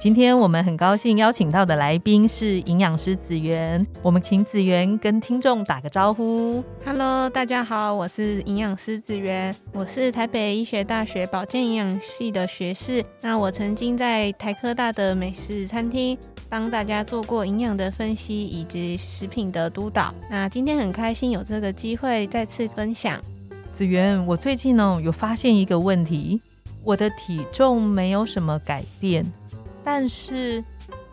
今天我们很高兴邀请到的来宾是营养师子源，我们请子源跟听众打个招呼。Hello，大家好，我是营养师子源，我是台北医学大学保健营养系的学士。那我曾经在台科大的美食餐厅帮大家做过营养的分析以及食品的督导。那今天很开心有这个机会再次分享。子源，我最近呢有发现一个问题，我的体重没有什么改变。但是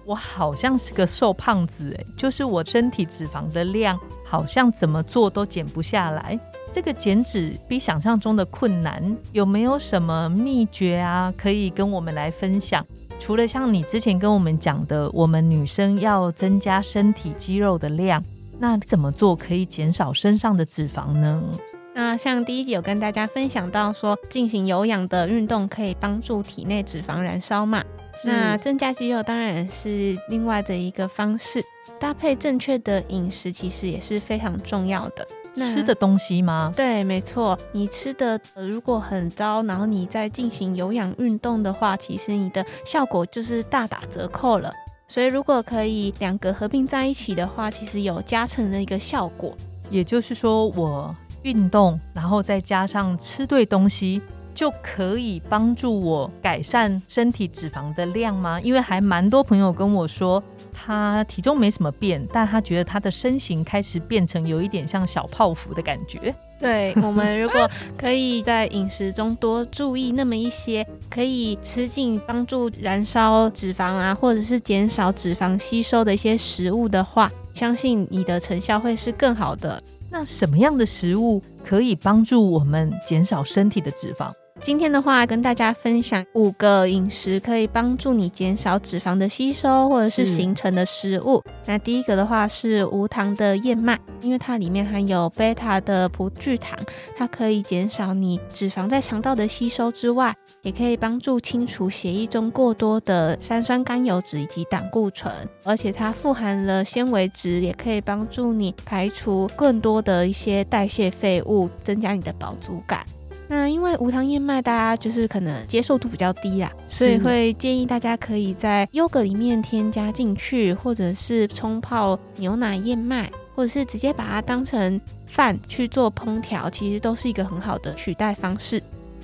我好像是个瘦胖子哎，就是我身体脂肪的量好像怎么做都减不下来。这个减脂比想象中的困难，有没有什么秘诀啊？可以跟我们来分享？除了像你之前跟我们讲的，我们女生要增加身体肌肉的量，那怎么做可以减少身上的脂肪呢？那像第一集有跟大家分享到说，进行有氧的运动可以帮助体内脂肪燃烧嘛。那增加肌肉当然是另外的一个方式，搭配正确的饮食其实也是非常重要的。吃的东西吗？对，没错。你吃的如果很糟，然后你再进行有氧运动的话，其实你的效果就是大打折扣了。所以如果可以两个合并在一起的话，其实有加成的一个效果。也就是说，我运动，然后再加上吃对东西。就可以帮助我改善身体脂肪的量吗？因为还蛮多朋友跟我说，他体重没什么变，但他觉得他的身形开始变成有一点像小泡芙的感觉。对我们如果可以在饮食中多注意那么一些，可以吃进帮助燃烧脂肪啊，或者是减少脂肪吸收的一些食物的话，相信你的成效会是更好的。那什么样的食物可以帮助我们减少身体的脂肪？今天的话，跟大家分享五个饮食可以帮助你减少脂肪的吸收或者是形成的食物。那第一个的话是无糖的燕麦，因为它里面含有贝塔的葡聚糖，它可以减少你脂肪在肠道的吸收之外，也可以帮助清除血液中过多的三酸甘油脂以及胆固醇。而且它富含了纤维质，也可以帮助你排除更多的一些代谢废物，增加你的饱足感。那因为无糖燕麦，大家就是可能接受度比较低啦，所以会建议大家可以在优格里面添加进去，或者是冲泡牛奶燕麦，或者是直接把它当成饭去做烹调，其实都是一个很好的取代方式。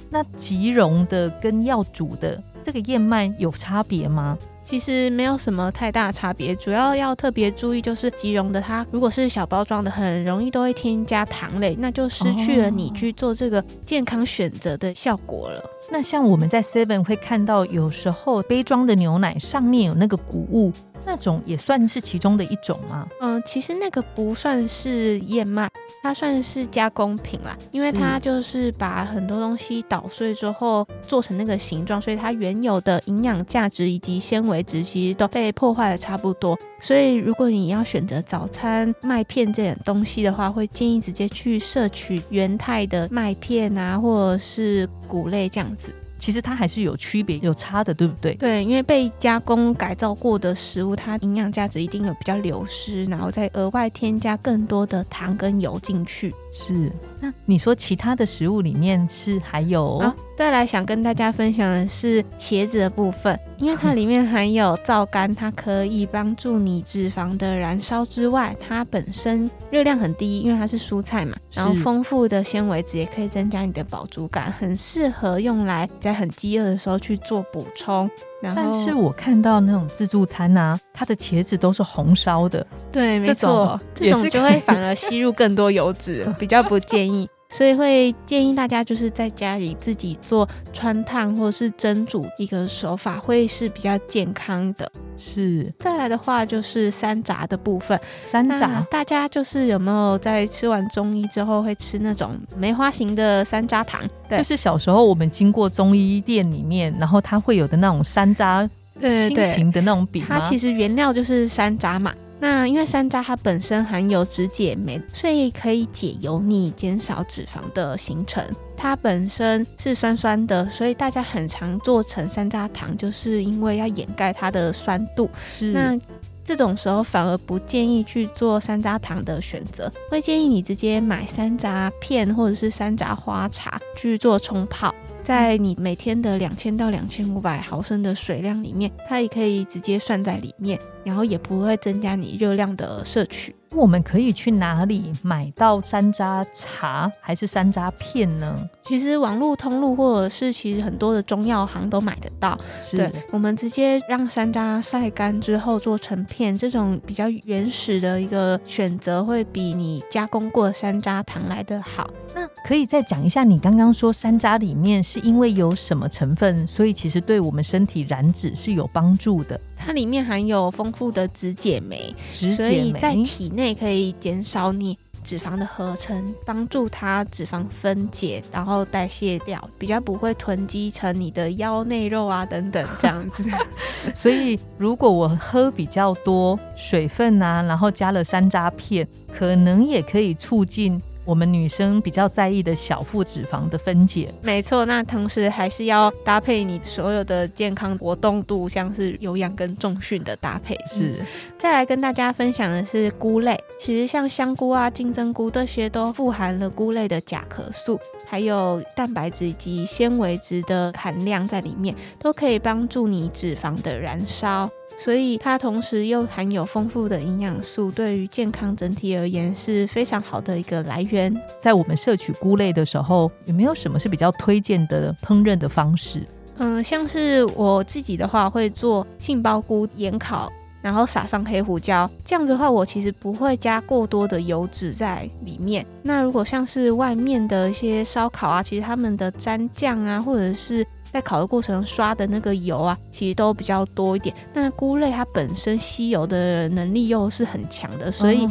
那即溶的跟要煮的这个燕麦有差别吗？其实没有什么太大差别，主要要特别注意就是即溶的，它如果是小包装的，很容易都会添加糖类，那就失去了你去做这个健康选择的效果了。那像我们在 Seven 会看到，有时候杯装的牛奶上面有那个谷物。那种也算是其中的一种吗？嗯，其实那个不算是燕麦，它算是加工品啦，因为它就是把很多东西捣碎之后做成那个形状，所以它原有的营养价值以及纤维值其实都被破坏的差不多。所以如果你要选择早餐麦片这点东西的话，会建议直接去摄取原态的麦片啊，或者是谷类这样子。其实它还是有区别、有差的，对不对？对，因为被加工改造过的食物，它营养价值一定有比较流失，然后再额外添加更多的糖跟油进去。是。那你说其他的食物里面是还有？再来想跟大家分享的是茄子的部分，因为它里面含有皂苷，它可以帮助你脂肪的燃烧之外，它本身热量很低，因为它是蔬菜嘛，然后丰富的纤维质也可以增加你的饱足感，很适合用来在很饥饿的时候去做补充。但是我看到那种自助餐啊，它的茄子都是红烧的，对，没错，这种就会反而吸入更多油脂，比较不建议。所以会建议大家就是在家里自己做穿烫或者是蒸煮一个手法，会是比较健康的。是，再来的话就是山楂的部分。山楂，大家就是有没有在吃完中医之后会吃那种梅花型的山楂糖？对就是小时候我们经过中医店里面，然后它会有的那种山楂。心形的那种饼它其实原料就是山楂嘛。那因为山楂它本身含有脂解酶，所以可以解油腻，减少脂肪的形成。它本身是酸酸的，所以大家很常做成山楂糖，就是因为要掩盖它的酸度。是那。这种时候反而不建议去做山楂糖的选择，会建议你直接买山楂片或者是山楂花茶去做冲泡，在你每天的两千到两千五百毫升的水量里面，它也可以直接算在里面，然后也不会增加你热量的摄取。我们可以去哪里买到山楂茶还是山楂片呢？其实网络通路或者是其实很多的中药行都买得到。对，我们直接让山楂晒干之后做成片，这种比较原始的一个选择，会比你加工过山楂糖来的好。那可以再讲一下，你刚刚说山楂里面是因为有什么成分，所以其实对我们身体燃脂是有帮助的。它里面含有丰富的脂解酶，所以在体内可以减少你脂肪的合成，帮助它脂肪分解，然后代谢掉，比较不会囤积成你的腰内肉啊等等这样子。所以如果我喝比较多水分啊，然后加了山楂片，可能也可以促进。我们女生比较在意的小腹脂肪的分解，没错。那同时还是要搭配你所有的健康活动度，像是有氧跟重训的搭配。是。再来跟大家分享的是菇类，其实像香菇啊、金针菇这些都富含了菇类的甲壳素，还有蛋白质以及纤维质的含量在里面，都可以帮助你脂肪的燃烧。所以它同时又含有丰富的营养素，对于健康整体而言是非常好的一个来源。在我们摄取菇类的时候，有没有什么是比较推荐的烹饪的方式？嗯，像是我自己的话，会做杏鲍菇盐烤，然后撒上黑胡椒，这样子的话，我其实不会加过多的油脂在里面。那如果像是外面的一些烧烤啊，其实他们的蘸酱啊，或者是在烤的过程刷的那个油啊，其实都比较多一点。那菇类它本身吸油的能力又是很强的，所以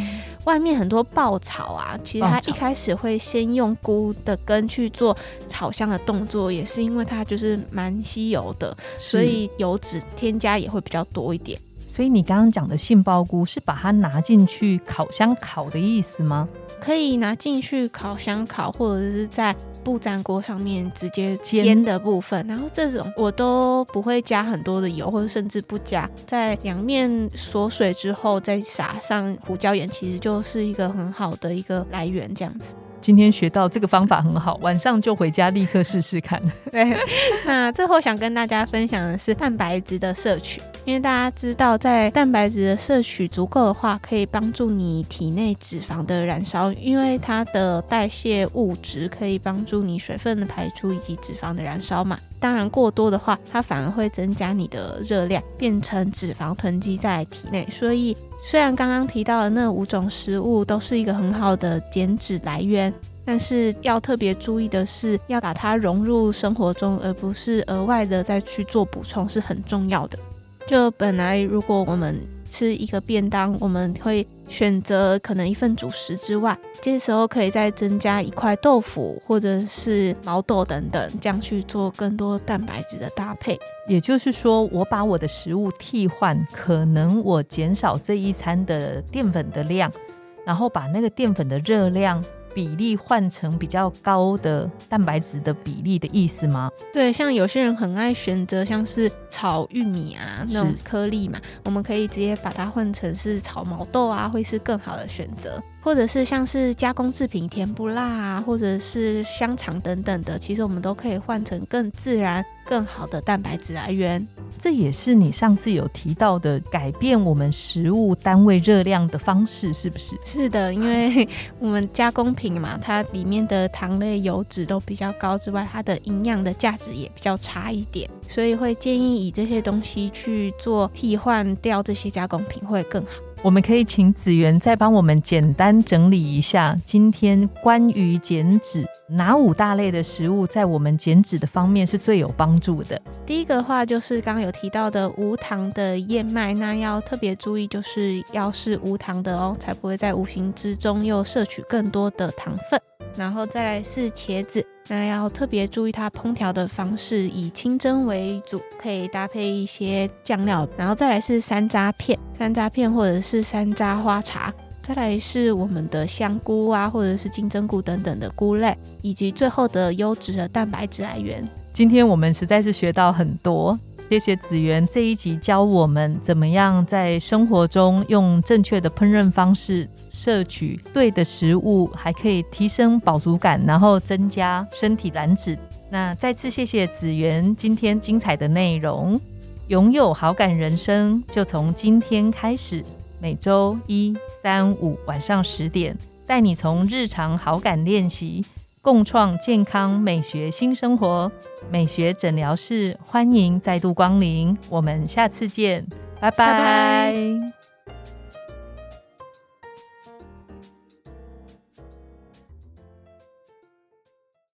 外面很多爆炒啊，其实它一开始会先用菇的根去做炒香的动作，也是因为它就是蛮吸油的，所以油脂添加也会比较多一点。所以你刚刚讲的杏鲍菇是把它拿进去烤箱烤的意思吗？可以拿进去烤箱烤，或者是在。不粘锅上面直接煎的部分，然后这种我都不会加很多的油，或者甚至不加，在两面锁水之后再撒上胡椒盐，其实就是一个很好的一个来源，这样子。今天学到这个方法很好，晚上就回家立刻试试看。对，那最后想跟大家分享的是蛋白质的摄取，因为大家知道，在蛋白质的摄取足够的话，可以帮助你体内脂肪的燃烧，因为它的代谢物质可以帮助你水分的排出以及脂肪的燃烧嘛。当然过多的话，它反而会增加你的热量，变成脂肪囤积在体内。所以。虽然刚刚提到的那五种食物都是一个很好的减脂来源，但是要特别注意的是，要把它融入生活中，而不是额外的再去做补充，是很重要的。就本来如果我们吃一个便当，我们会。选择可能一份主食之外，这时候可以再增加一块豆腐或者是毛豆等等，这样去做更多蛋白质的搭配。也就是说，我把我的食物替换，可能我减少这一餐的淀粉的量，然后把那个淀粉的热量。比例换成比较高的蛋白质的比例的意思吗？对，像有些人很爱选择像是炒玉米啊那种颗粒嘛，我们可以直接把它换成是炒毛豆啊，会是更好的选择。或者是像是加工制品甜不辣啊，或者是香肠等等的，其实我们都可以换成更自然、更好的蛋白质来源。这也是你上次有提到的改变我们食物单位热量的方式，是不是？是的，因为 我们加工品嘛，它里面的糖类、油脂都比较高之外，它的营养的价值也比较差一点，所以会建议以这些东西去做替换掉这些加工品会更好。我们可以请子源再帮我们简单整理一下，今天关于减脂哪五大类的食物在我们减脂的方面是最有帮助的？第一个话就是刚刚有提到的无糖的燕麦，那要特别注意，就是要是无糖的哦，才不会在无形之中又摄取更多的糖分。然后再来是茄子。那要特别注意它烹调的方式，以清蒸为主，可以搭配一些酱料。然后再来是山楂片，山楂片或者是山楂花茶。再来是我们的香菇啊，或者是金针菇等等的菇类，以及最后的优质的蛋白质来源。今天我们实在是学到很多。谢谢子源这一集教我们怎么样在生活中用正确的烹饪方式摄取对的食物，还可以提升饱足感，然后增加身体燃脂。那再次谢谢子源今天精彩的内容，拥有好感人生就从今天开始。每周一、三、五晚上十点，带你从日常好感练习。共创健康美学新生活，美学诊疗室欢迎再度光临，我们下次见，拜拜。